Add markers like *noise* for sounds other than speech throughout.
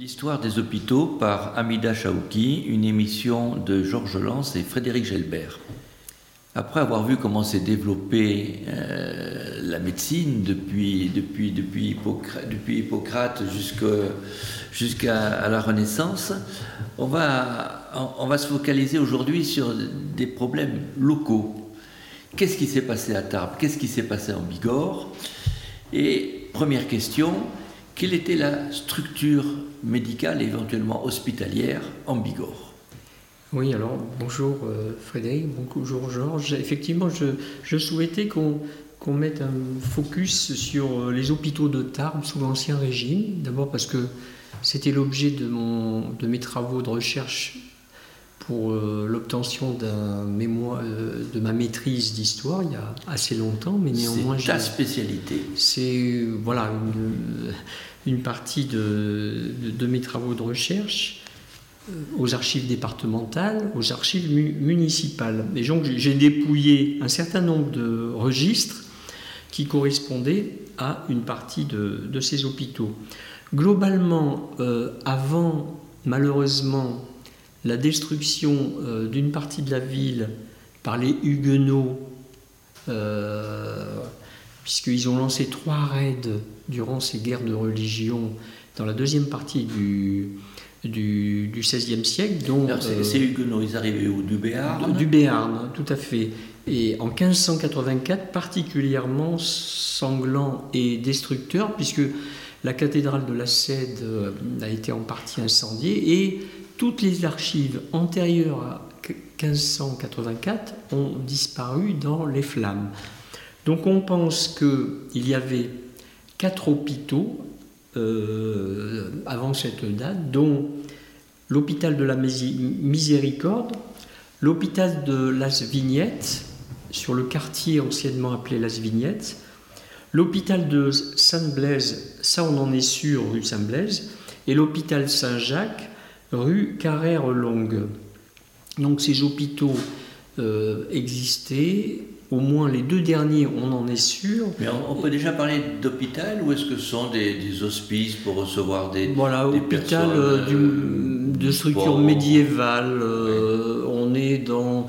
L'histoire des hôpitaux par Amida Chaouki, une émission de Georges Lance et Frédéric Gelbert. Après avoir vu comment s'est développée euh, la médecine depuis, depuis, depuis, Hippocrate, jusqu'à la Renaissance, on va, on va se focaliser aujourd'hui sur des problèmes locaux. Qu'est-ce qui s'est passé à Tarbes? Qu'est-ce qui s'est passé en Bigorre? Et première question, quelle était la structure médicale éventuellement hospitalière en Bigorre? Oui, alors bonjour euh, Frédéric, bonjour Georges. Effectivement, je, souhaitais qu'on mette un focus sur euh, les hôpitaux de Tarbes sous l'Ancien Régime. D'abord parce que c'était l'objet de mes travaux de recherche pour euh, l'obtention d'un mémoire, euh, de ma maîtrise d'histoire il y a assez longtemps, mais néanmoins. C'est ta spécialité. C'est voilà une, une partie de, de, mes travaux de recherche euh, aux archives départementales, aux archives municipales. Et donc j'ai dépouillé un certain nombre de registres qui correspondaient à une partie de, de ces hôpitaux. Globalement, avant malheureusement la destruction euh, d'une partie de la ville par les Huguenots, euh, puisqu'ils ont lancé trois raids durant ces guerres de religion dans la deuxième partie du, du, XVIe siècle. Dont, euh, ces Huguenots, ils arrivaient où Du Béarn Du Béarn, tout à fait. Et en 1584, particulièrement sanglant et destructeur, puisque la cathédrale de la Cède a été en partie incendiée et toutes les archives antérieures à 1584 ont disparu dans les flammes. Donc on pense qu'il y avait quatre hôpitaux euh, avant cette date, dont l'hôpital de la Miséricorde, l'hôpital de Las Vignettes, sur le quartier anciennement appelé Las Vignettes, l'hôpital de Saint-Blaise, ça on en est sûr, rue Saint-Blaise, et l'hôpital Saint-Jacques, rue Carrère-Longue. Donc ces hôpitaux euh, existaient, au moins les deux derniers, on en est sûr. Mais on, peut déjà parler d'hôpital ou est-ce que ce sont des, hospices pour recevoir des Voilà, hôpital euh, euh, de structure médiévale. On est dans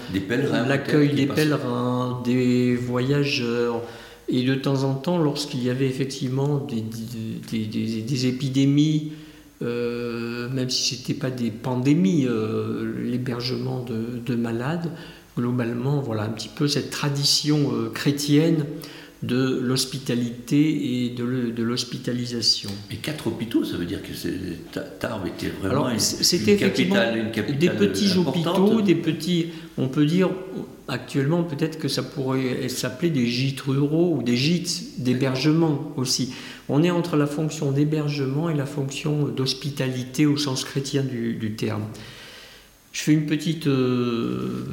l'accueil des pèlerins, des voyageurs. Et de temps en temps, lorsqu'il y avait effectivement des, des épidémies, euh, même si ce n'était pas des pandémies, euh, l'hébergement de, malades, globalement, voilà un petit peu cette tradition euh, chrétienne de l'hospitalité et de l'hospitalisation. Mais quatre hôpitaux, ça veut dire que Tarbes était vraiment Alors, c'était effectivement des petits hôpitaux, des petits, on peut dire actuellement peut-être que ça pourrait s'appeler des gîtes ruraux ou des gîtes d'hébergement aussi. On est entre la fonction d'hébergement et la fonction d'hospitalité au sens chrétien du, terme. Je fais une petite euh,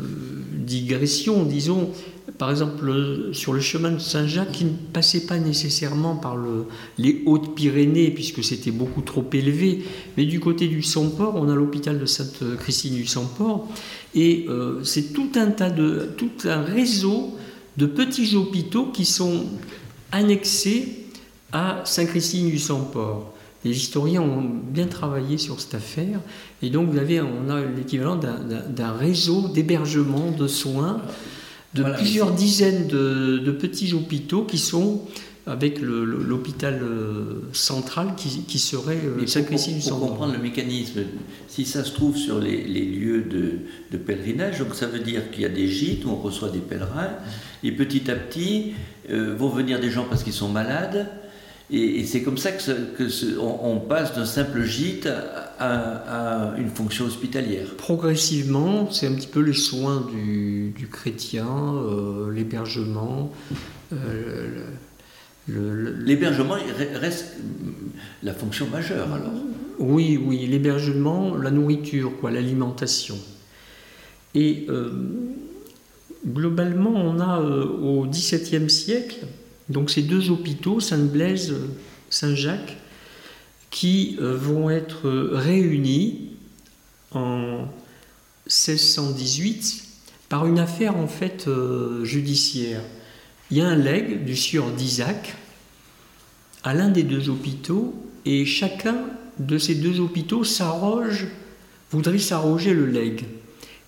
digression, disons, par exemple, sur le chemin de Saint-Jacques, qui ne passait pas nécessairement par les Hautes-Pyrénées, puisque c'était beaucoup trop élevé, mais du côté du Saint-Port, on a l'hôpital de Sainte-Christine du Saint-Port, et euh, c'est tout un tas de, tout un réseau de petits hôpitaux qui sont annexés à Saint-Christine du Saint-Port. Les historiens ont bien travaillé sur cette affaire, et donc vous avez, on a l'équivalent d'un réseau d'hébergement, de soins, de plusieurs dizaines de, petits hôpitaux qui sont avec l'hôpital euh, central qui, serait euh, Saint-Christine du. Pour comprendre le mécanisme, si ça se trouve sur les, lieux de, pèlerinage, donc ça veut dire qu'il y a des gîtes où on reçoit des pèlerins, et petit à petit euh, vont venir des gens parce qu'ils sont malades, et, c'est comme ça que, on, passe d'un simple gîte à, une fonction hospitalière. Progressivement, c'est un petit peu les soins du, chrétien, euh, l'hébergement. Euh, l'hébergement reste la fonction majeure alors. Oui, oui, l'hébergement, la nourriture, quoi, l'alimentation. Et euh, globalement, on a au XVIIe siècle donc ces deux hôpitaux, Sainte-Blaise, Saint-Jacques, qui euh, vont être réunis en 1618 par une affaire en fait euh, judiciaire. Il y a un legs du sieur d'Isaac à l'un des deux hôpitaux et chacun de ces deux hôpitaux s'arroge, voudrait s'arroger le legs.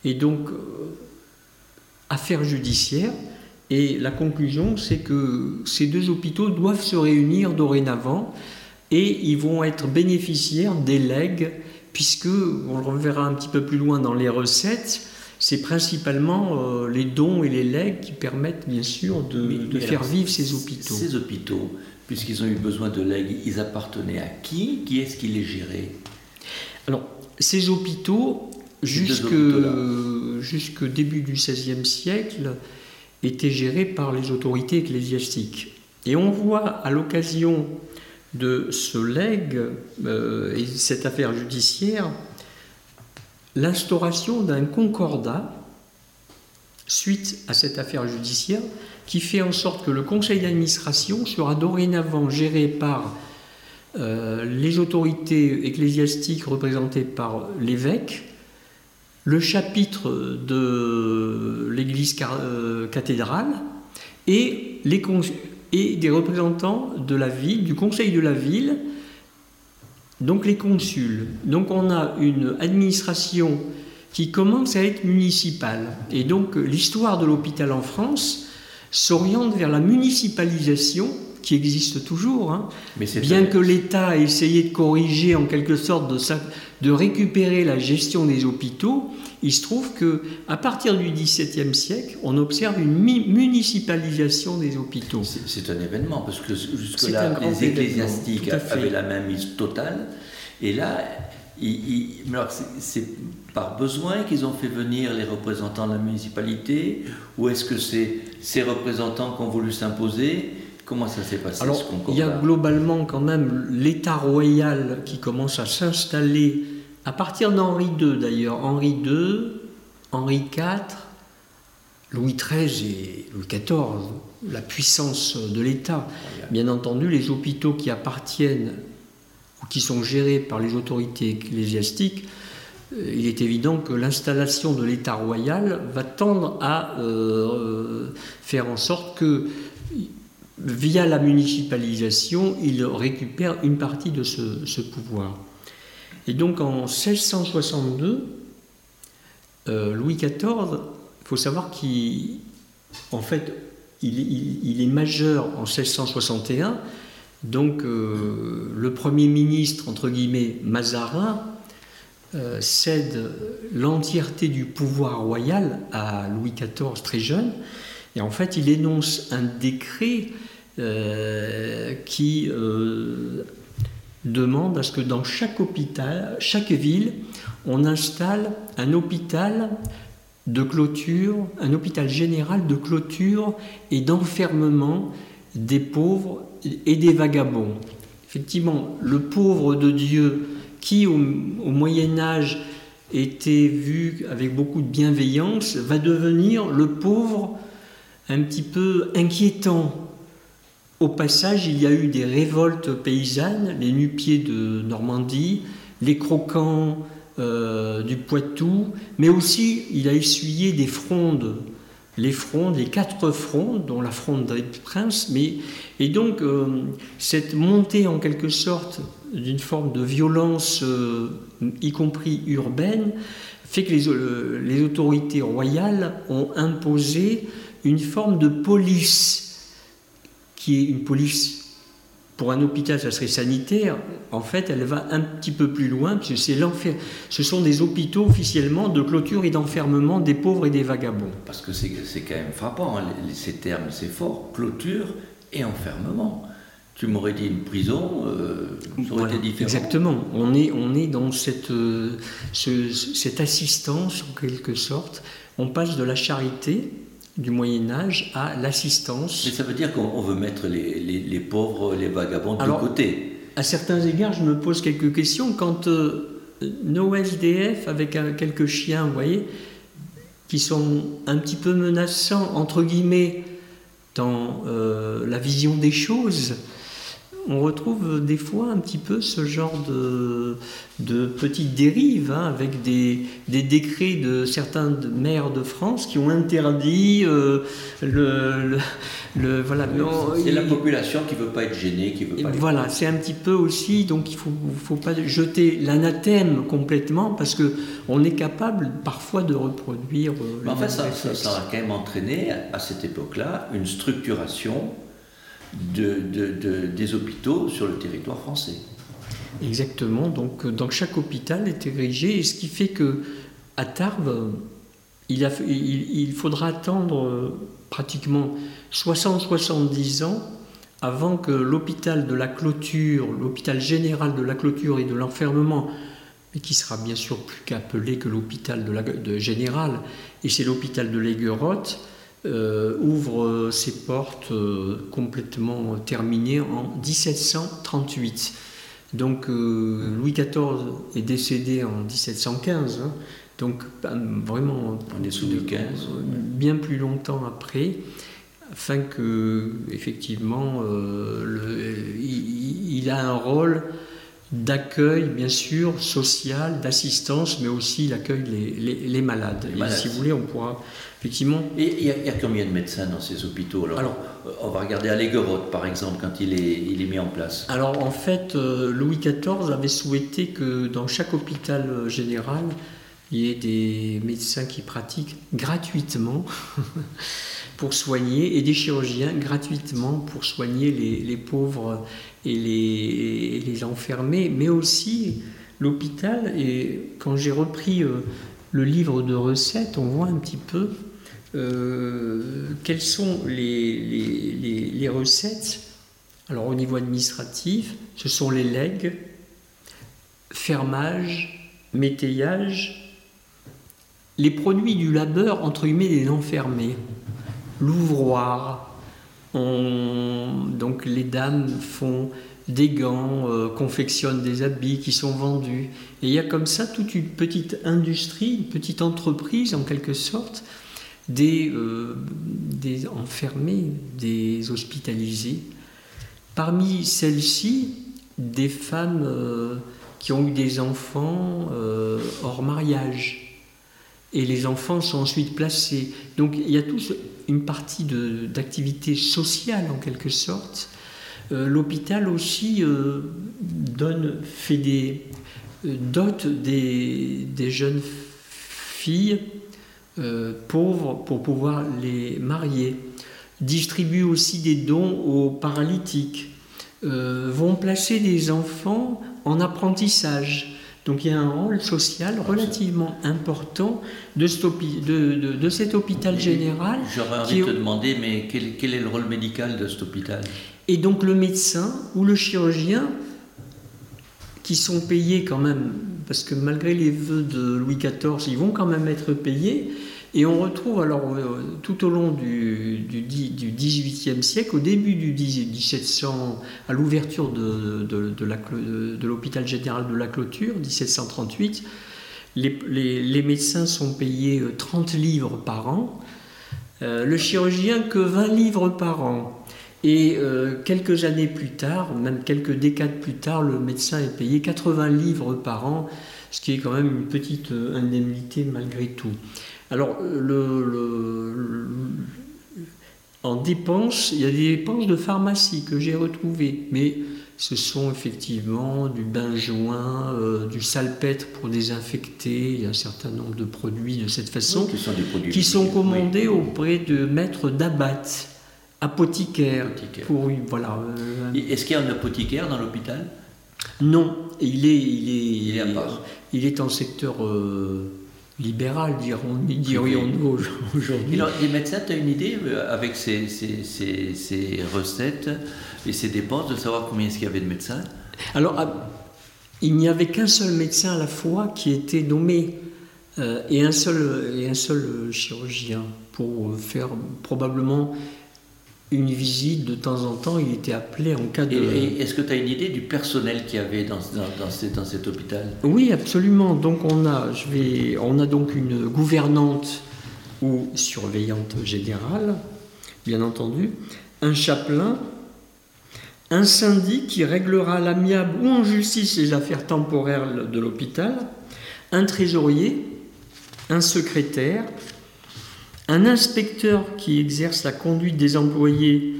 Et donc, euh, affaire judiciaire, et la conclusion, c'est que ces deux hôpitaux doivent se réunir dorénavant et ils vont être bénéficiaires des legs, puisque, on le reverra un petit peu plus loin dans les recettes, c'est principalement euh, les dons et les legs qui permettent bien sûr de, faire vivre ces hôpitaux. Ces hôpitaux, puisqu'ils ont eu besoin de legs, ils appartenaient à qui? Qui est-ce qui les gérait? Alors, ces hôpitaux, jusque, jusque début du XVIe siècle, était géré par les autorités ecclésiastiques. Et on voit à l'occasion de ce legs euh, et cette affaire judiciaire l'instauration d'un concordat suite à cette affaire judiciaire qui fait en sorte que le conseil d'administration sera dorénavant géré par euh, les autorités ecclésiastiques représentées par l'évêque le chapitre de l'église euh, cathédrale et, les et des représentants de la ville, du conseil de la ville, donc les consuls. Donc on a une administration qui commence à être municipale. Et donc l'histoire de l'hôpital en France s'oriente vers la municipalisation qui existe toujours, hein. bien que l'État a essayé de corriger en quelque sorte de, de récupérer la gestion des hôpitaux, il se trouve que à partir du XVIIe siècle, on observe une municipalisation des hôpitaux. C'est un événement parce que jusque-là, les ecclésiastiques avaient la même mise totale, et là, c'est par besoin qu'ils ont fait venir les représentants de la municipalité, ou est-ce que c'est ces représentants qui ont voulu s'imposer Comment ça s'est passé Alors, il y a globalement quand même l'État royal qui commence à s'installer à partir d'Henri II d'ailleurs. Henri II, Henri IV, Louis XIII et Louis XIV, la puissance de l'État. Bien entendu, les hôpitaux qui appartiennent ou qui sont gérés par les autorités ecclésiastiques, euh, il est évident que l'installation de l'État royal va tendre à euh, faire en sorte que via la municipalisation, il récupère une partie de ce, pouvoir. Et donc en 1662, euh, Louis XIV, il faut savoir qu'en fait, il, est majeur en 1661, donc euh, le Premier ministre, entre guillemets, Mazarin, euh, cède l'entièreté du pouvoir royal à Louis XIV très jeune, et en fait il énonce un décret euh, qui euh, demande à ce que dans chaque hôpital, chaque ville, on installe un hôpital de clôture, un hôpital général de clôture et d'enfermement des pauvres et des vagabonds. Effectivement, le pauvre de Dieu qui au, au Moyen Âge était vu avec beaucoup de bienveillance va devenir le pauvre un petit peu inquiétant au passage, il y a eu des révoltes paysannes, les nupiers de Normandie, les croquants euh, du Poitou, mais aussi il a essuyé des frondes, les frondes, les quatre frondes, dont la fronde des Prince, mais, et donc euh, cette montée en quelque sorte d'une forme de violence, euh, y compris urbaine, fait que les autorités royales ont imposé une forme de police qui est une police pour un hôpital, ça serait sanitaire. En fait, elle va un petit peu plus loin, puisque c'est l'enfer. Ce sont des hôpitaux officiellement de clôture et d'enfermement des pauvres et des vagabonds. Parce que c'est quand même frappant, hein, ces termes, c'est fort, clôture et enfermement. Tu m'aurais dit une prison, euh, ça aurait été différent. Exactement. On est, on est dans cette, euh, cette assistance, en quelque sorte. On passe de la charité, du Moyen Âge à l'assistance. Mais ça veut dire qu'on veut mettre les, pauvres, les vagabonds de côté. À certains égards, je me pose quelques questions. Quand euh, nos SDF, avec quelques chiens, vous voyez, qui sont un petit peu menaçants, entre guillemets, dans euh, la vision des choses, on retrouve des fois un petit peu ce genre de, de petites dérives, hein, avec des, des, décrets de certains maires de France qui ont interdit euh, le, le, voilà. C'est la population qui veut pas être gênée, qui veut pas. Voilà, c'est un petit peu aussi, donc il faut, faut pas jeter l'anathème complètement parce que on est capable parfois de reproduire. Euh, en fait, ça, ça, ça, a quand même entraîné à cette époque-là une structuration de, des hôpitaux sur le territoire français. Exactement, donc euh, chaque hôpital est érigé, ce qui fait que à Tarbes, il, faudra attendre euh, pratiquement 60-70 ans avant que l'hôpital de la clôture, l'hôpital général de la clôture et de l'enfermement, mais qui sera bien sûr plus qu'appelé que l'hôpital de général, et c'est l'hôpital de l'Aiguerotte, euh, ouvre ses portes euh, complètement terminées en 1738. Donc euh, Louis XIV est décédé en 1715, hein. donc vraiment Louis XV, bien plus longtemps après, afin que effectivement il, a un rôle d'accueil, bien sûr, social, d'assistance, mais aussi il accueille les, malades. Et si vous voulez, on pourra effectivement. Et il y, a combien de médecins dans ces hôpitaux alors, euh, on va regarder à Léguerotte, par exemple, quand il est, il est mis en place. Alors, en fait, euh, Louis XIV avait souhaité que dans chaque hôpital euh, général, il y ait des médecins qui pratiquent gratuitement *laughs* pour soigner et des chirurgiens gratuitement pour soigner les, pauvres et les, les, enfermés, mais aussi l'hôpital. Et quand j'ai repris le livre de recettes, on voit un petit peu euh, quelles sont les, les, recettes. Alors au niveau administratif, ce sont les legs, fermage, métayage, les produits du labeur entre guillemets des enfermés, l'ouvroir. Donc les dames font des gants, euh, confectionnent des habits qui sont vendus. Et il y a comme ça toute une petite industrie, une petite entreprise en quelque sorte, des, euh, des enfermés, des hospitalisés. Parmi celles-ci, des femmes euh, qui ont eu des enfants hors mariage. Et les enfants sont ensuite placés. Donc il y a toute une partie d'activité sociale en quelque sorte euh, l'hôpital aussi euh, donne, fait des, euh, dote des, jeunes filles pauvres pour pouvoir les marier, distribue aussi des dons aux paralytiques, vont placer des enfants en apprentissage. Donc il y a un rôle social relativement important de, de, cet hôpital général. J'aurais envie de te demander, mais quel, quel, est le rôle médical de cet hôpital? Et donc le médecin ou le chirurgien, qui sont payés quand même, parce que malgré les vœux de Louis XIV, ils vont quand même être payés. Et on retrouve alors euh, tout au long du, du, siècle, au début du 1700, à l'ouverture de, l'hôpital général de la Clôture, 1738, les, médecins sont payés 30 euh, livres par an, euh, le chirurgien que 20 livres par an. Et quelques années plus tard, même quelques décades plus tard, le médecin est payé 80 livres par an, ce qui est quand même une petite indemnité malgré tout. Alors, le, en dépenses, il y a des dépenses de pharmacie que j'ai retrouvées, mais ce sont effectivement du bain-joint, euh, du salpêtre pour désinfecter, il y a un certain nombre de produits de cette façon qui sont, commandés auprès de maîtres d'abat apothicaire. Pour, voilà, euh, Est-ce qu'il y a un apothicaire dans l'hôpital? Non, il est, il est, il est, à part. Il est en secteur euh, libéral, dirions-nous aujourd'hui. Les médecins, tu as une idée euh, avec ces, ces, ces, recettes et ces dépenses de savoir combien est-ce qu'il y avait de médecins? Alors, ah, il n'y avait qu'un seul médecin à la fois qui était nommé et, un seul, et un seul chirurgien pour faire probablement une visite de temps en temps, il était appelé en cas de... est-ce que tu as une idée du personnel qu'il y avait dans, dans, dans, cet hôpital? Oui, absolument. Donc on a, je vais, on a donc une gouvernante ou surveillante générale, bien entendu, un chapelain, un syndic qui réglera à l'amiable ou en justice les affaires temporaires de l'hôpital, un trésorier, un secrétaire, un inspecteur qui exerce la conduite des employés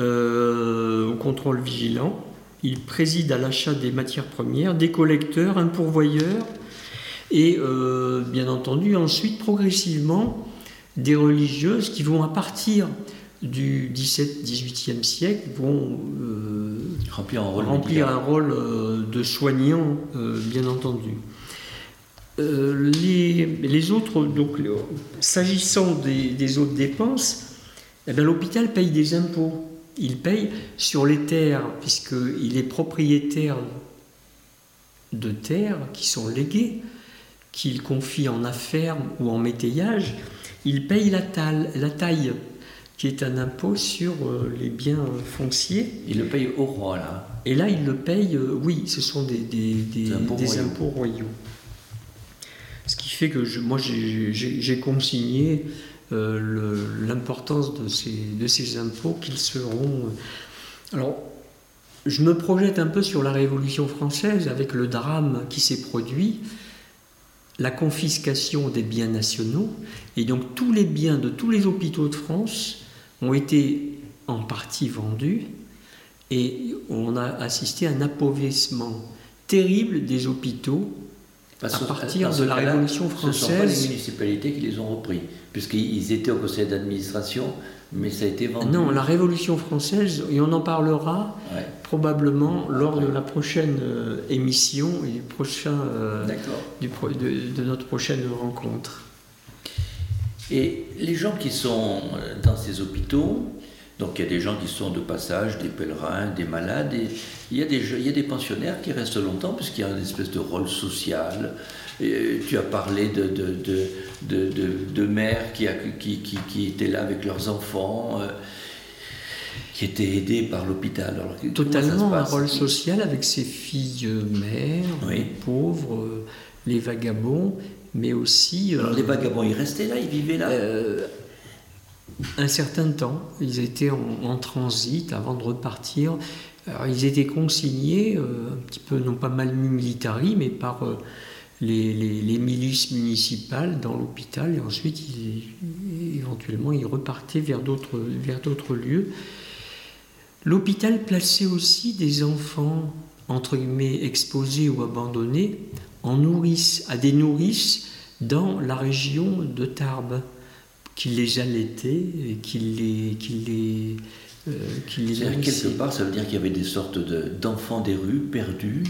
euh, au contrôle vigilant, il préside à l'achat des matières premières, des collecteurs, un pourvoyeur, et euh, bien entendu ensuite progressivement des religieuses qui vont à partir du 17-18e siècle vont euh, remplir un rôle, remplir un rôle de soignant, bien entendu. Euh, les, autres, donc, s'agissant des, autres dépenses, eh ben, l'hôpital paye des impôts. Il paye sur les terres, puisqu'il est propriétaire de terres qui sont léguées, qu'il confie en affaires ou en métayage. Il paye la, la taille, qui est un impôt sur euh, les biens fonciers. Il le paye au roi, là. Et là, il le paye, euh, oui, ce sont des, des, impôts royaux. Fait que moi, j'ai consigné euh, l'importance de ces, de ces impôts qu'ils seront. Euh, alors, je me projette un peu sur la Révolution française avec le drame qui s'est produit, la confiscation des biens nationaux, et donc tous les biens de tous les hôpitaux de France ont été en partie vendus, et on a assisté à un appauvrissement terrible des hôpitaux à partir de la Révolution française. Ce sont pas les municipalités qui les ont repris, puisqu'ils étaient au conseil d'administration, mais ça a été vendu. Non, la Révolution française, et on en parlera probablement lors de la prochaine euh, émission et du prochain, euh, du, de, de, notre prochaine rencontre. Et les gens qui sont euh, dans ces hôpitaux, donc il y a des gens qui sont de passage, des pèlerins, des malades, et il y a des, il y a des pensionnaires qui restent longtemps puisqu'il y a une espèce de rôle social. Et tu as parlé de, de, de, de, de mères qui, qui, qui, qui, étaient là avec leurs enfants, euh, qui étaient aidés par l'hôpital. Totalement un rôle social avec ses filles mères, les pauvres, euh, les vagabonds, mais aussi... Alors les vagabonds, ils restaient là, ils vivaient là? Un certain temps. Ils étaient en, transit avant de repartir. ils étaient consignés, euh, un petit peu, non pas mal militari, mais par euh, les, milices municipales dans l'hôpital. Et ensuite, éventuellement, ils repartaient vers d'autres, vers d'autres lieux. L'hôpital plaçait aussi des enfants, entre guillemets, exposés ou abandonnés, en nourrice, à des nourrices dans la région de Tarbes qui les allaitait et qui les, qui les, euh, les Quelque part, ça veut dire qu'il y avait des sortes d'enfants des rues perdus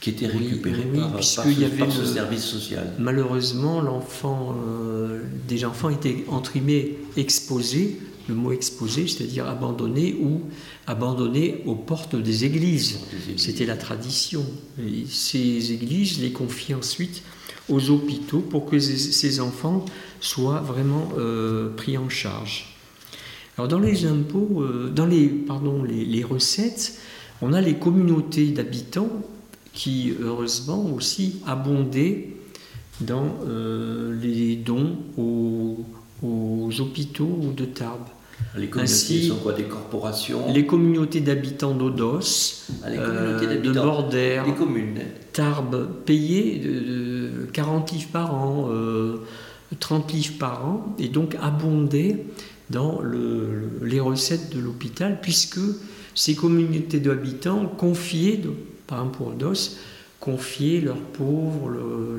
qui étaient récupérés par, par, ce, y avait ce service social. Malheureusement, l'enfant, euh, des enfants étaient entrimés, exposés, le mot exposé, c'est-à-dire abandonnés ou abandonnés aux portes des églises. C'était la tradition. Et ces églises les confiaient ensuite aux hôpitaux pour que ces enfants soient vraiment euh, pris en charge. Alors dans les impôts, euh, dans les, pardon, les, recettes, on a les communautés d'habitants qui, heureusement, aussi abondaient dans euh, les dons aux, hôpitaux de Tarbes. Les communautés sont quoi Des corporations Les communautés d'habitants d'Odos, ah, de Bordère, les communes. Tarbes, de, 40 livres par an, 30 livres par an, et donc abondé dans les recettes de l'hôpital, puisque ces communautés d'habitants confiaient, par exemple pour DOS, confiaient leurs pauvres,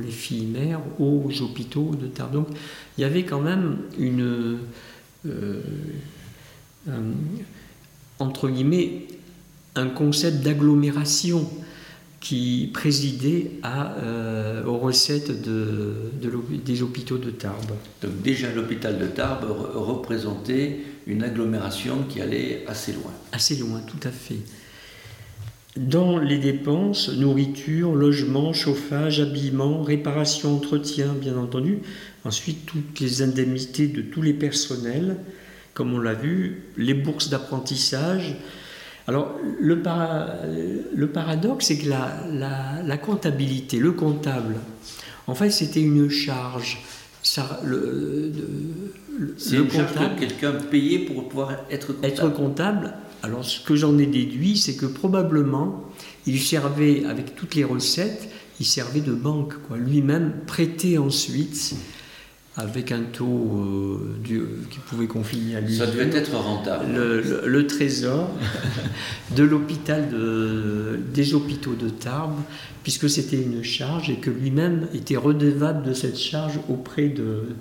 les filles mères, aux hôpitaux de Tarbes. Donc il y avait quand même une. Euh, entre guillemets, un concept d'agglomération qui présidait à, euh, aux recettes de, des hôpitaux de Tarbes. Donc déjà l'hôpital de Tarbes représentait une agglomération qui allait assez loin. Assez loin, tout à fait. Dans les dépenses, nourriture, logement, chauffage, habillement, réparation, entretien, bien entendu. Ensuite, toutes les indemnités de tous les personnels, comme on l'a vu, les bourses d'apprentissage, alors, le, paradoxe, c'est que la, comptabilité, le comptable, en fait, c'était une charge. Ça, le, c'est une charge que quelqu'un payait pour pouvoir être comptable. Être comptable, Alors ce que j'en ai déduit, c'est que probablement il servait, avec toutes les recettes, il servait de banque. Lui-même prêtait ensuite avec un taux euh, qui pouvait confiner à lui. Ça devait être rentable. Le, trésor *laughs* de l'hôpital de, des hôpitaux de Tarbes, puisque c'était une charge et que lui-même était redevable de cette charge auprès de,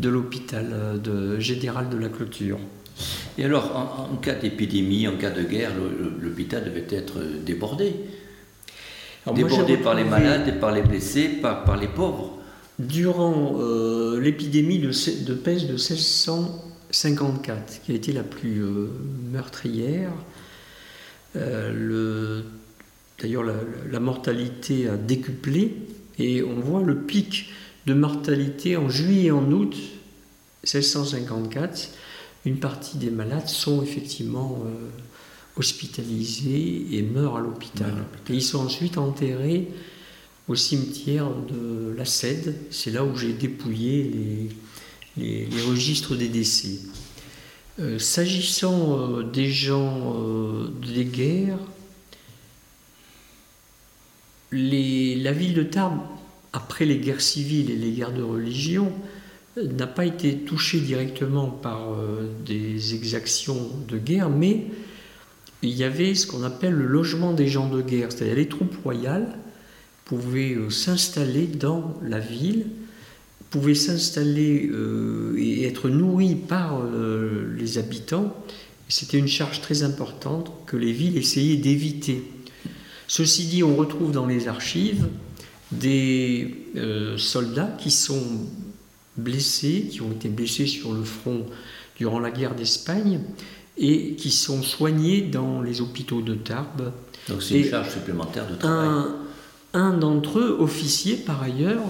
de l'hôpital euh, général de la clôture. Et alors, en, cas d'épidémie, en cas de guerre, l'hôpital devait être débordé. débordé par les malades et par les blessés, par, par les pauvres. Durant euh, l'épidémie de, de, peste de 1654, qui a été la plus euh, meurtrière, euh, d'ailleurs la, mortalité a décuplé et on voit le pic de mortalité en juillet et en août 1654. Une partie des malades sont effectivement hospitalisés et meurent à l'hôpital. Et ils sont ensuite enterrés au cimetière de la Cède. C'est là où j'ai dépouillé les, registres des décès. Euh, s'agissant euh, des gens euh, des guerres, la ville de Tarbes, après les guerres civiles et les guerres de religion, n'a pas été touchée directement par des exactions de guerre, mais il y avait ce qu'on appelle le logement des gens de guerre, c'est-à-dire les troupes royales pouvaient euh, s'installer dans la ville, pouvaient s'installer euh, et être nourris par euh, les habitants. C'était une charge très importante que les villes essayaient d'éviter. Ceci dit, on retrouve dans les archives des soldats qui sont blessés, qui ont été blessés sur le front durant la guerre d'Espagne et qui sont soignés dans les hôpitaux de Tarbes. Donc c'est une charge supplémentaire de travail. Un d'entre eux, officier par ailleurs,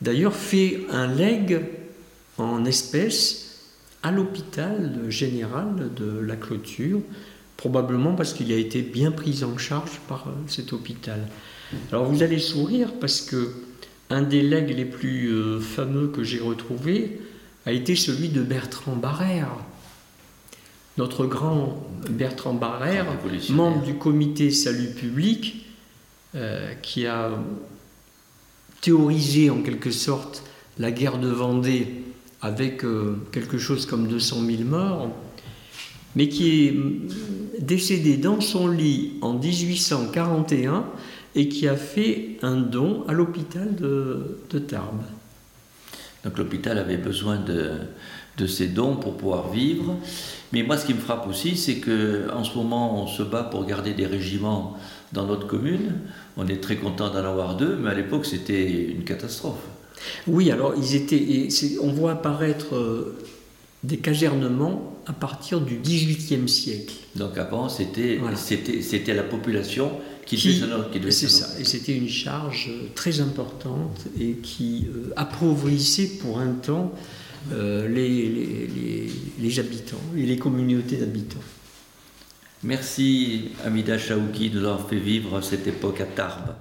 d'ailleurs fait un legs en espèces à l'hôpital général de la clôture, probablement parce qu'il a été bien pris en charge par euh, cet hôpital. Alors vous allez sourire parce que un des legs les plus euh, fameux que j'ai retrouvé a été celui de Bertrand Barrère. Notre grand Bertrand Barrère, membre du comité salut public, euh, qui a théorisé en quelque sorte la guerre de Vendée avec euh, quelque chose comme 200 000 morts, mais qui est décédé dans son lit en 1841 et qui a fait un don à l'hôpital de, Tarbes. Donc l'hôpital avait besoin de, de ces dons pour pouvoir vivre. Mais moi, ce qui me frappe aussi, c'est qu'en ce moment, on se bat pour garder des régiments dans notre commune. On est très content d'en avoir deux, mais à l'époque, c'était une catastrophe. Oui, alors ils étaient, on voit apparaître euh, des casernements à partir du XVIIIe siècle. Donc avant, c'était c'était la population qui, qui, devait C'est ça, et c'était une charge très importante et qui euh, appauvrissait pour un temps euh, les, les, les, habitants et les communautés d'habitants. Merci Amida Chaouki de nous avoir fait vivre cette époque à Tarbes.